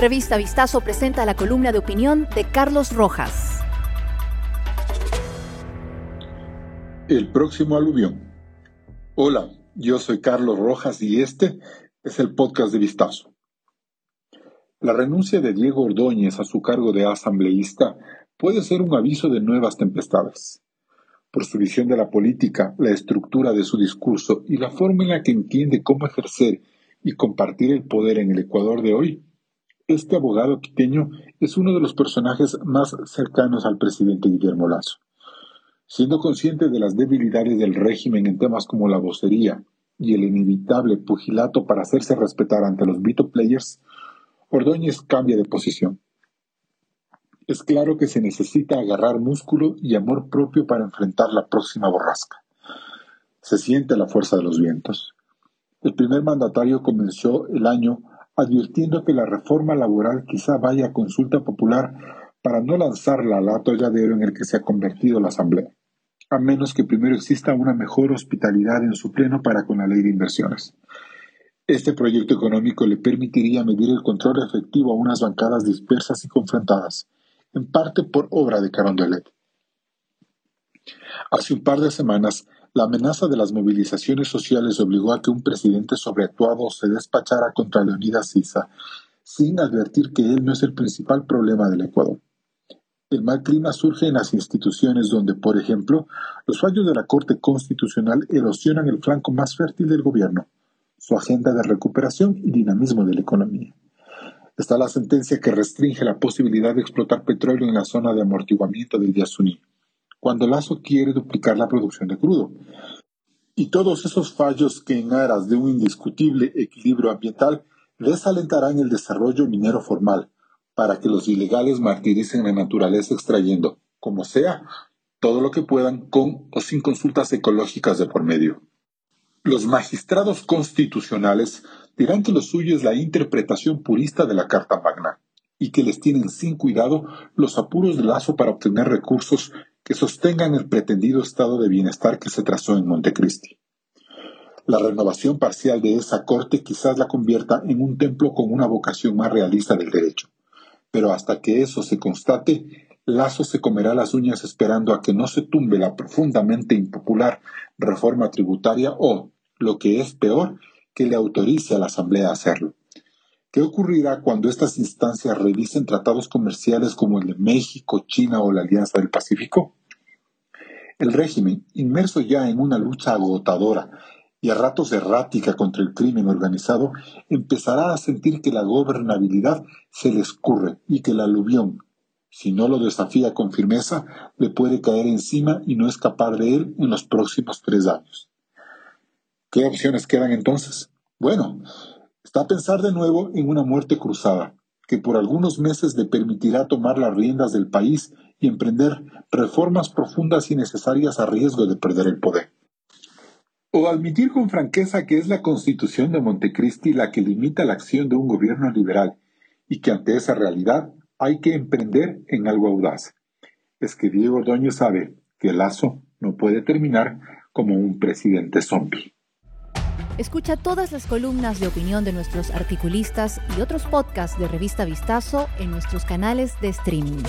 Revista Vistazo presenta la columna de opinión de Carlos Rojas. El próximo aluvión. Hola, yo soy Carlos Rojas y este es el podcast de Vistazo. La renuncia de Diego Ordóñez a su cargo de asambleísta puede ser un aviso de nuevas tempestades. Por su visión de la política, la estructura de su discurso y la forma en la que entiende cómo ejercer y compartir el poder en el Ecuador de hoy, este abogado quiteño es uno de los personajes más cercanos al presidente Guillermo Lazo. Siendo consciente de las debilidades del régimen en temas como la vocería y el inevitable pugilato para hacerse respetar ante los Vito Players, Ordóñez cambia de posición. Es claro que se necesita agarrar músculo y amor propio para enfrentar la próxima borrasca. Se siente la fuerza de los vientos. El primer mandatario comenzó el año advirtiendo que la reforma laboral quizá vaya a consulta popular para no lanzarla al atolladero en el que se ha convertido la Asamblea, a menos que primero exista una mejor hospitalidad en su pleno para con la ley de inversiones. Este proyecto económico le permitiría medir el control efectivo a unas bancadas dispersas y confrontadas, en parte por obra de Carondelet. Hace un par de semanas, la amenaza de las movilizaciones sociales obligó a que un presidente sobreactuado se despachara contra Leonidas Sisa, sin advertir que él no es el principal problema del Ecuador. El mal clima surge en las instituciones donde, por ejemplo, los fallos de la Corte Constitucional erosionan el flanco más fértil del gobierno, su agenda de recuperación y dinamismo de la economía. Está la sentencia que restringe la posibilidad de explotar petróleo en la zona de amortiguamiento del Yasuní cuando Lazo quiere duplicar la producción de crudo. Y todos esos fallos que en aras de un indiscutible equilibrio ambiental desalentarán el desarrollo minero formal, para que los ilegales martiricen la naturaleza extrayendo, como sea, todo lo que puedan con o sin consultas ecológicas de por medio. Los magistrados constitucionales dirán que lo suyo es la interpretación purista de la Carta Magna y que les tienen sin cuidado los apuros de Lazo para obtener recursos que sostengan el pretendido estado de bienestar que se trazó en Montecristi. La renovación parcial de esa corte quizás la convierta en un templo con una vocación más realista del derecho. Pero hasta que eso se constate, Lazo se comerá las uñas esperando a que no se tumbe la profundamente impopular reforma tributaria o, lo que es peor, que le autorice a la Asamblea a hacerlo. ¿Qué ocurrirá cuando estas instancias revisen tratados comerciales como el de México, China o la Alianza del Pacífico? El régimen, inmerso ya en una lucha agotadora y a ratos errática contra el crimen organizado, empezará a sentir que la gobernabilidad se le escurre y que el aluvión, si no lo desafía con firmeza, le puede caer encima y no escapar de él en los próximos tres años. ¿Qué opciones quedan entonces? Bueno, Está a pensar de nuevo en una muerte cruzada, que por algunos meses le permitirá tomar las riendas del país y emprender reformas profundas y necesarias a riesgo de perder el poder. O admitir con franqueza que es la constitución de Montecristi la que limita la acción de un gobierno liberal y que ante esa realidad hay que emprender en algo audaz. Es que Diego Ordóñez sabe que Lazo no puede terminar como un presidente zombie. Escucha todas las columnas de opinión de nuestros articulistas y otros podcasts de Revista Vistazo en nuestros canales de streaming.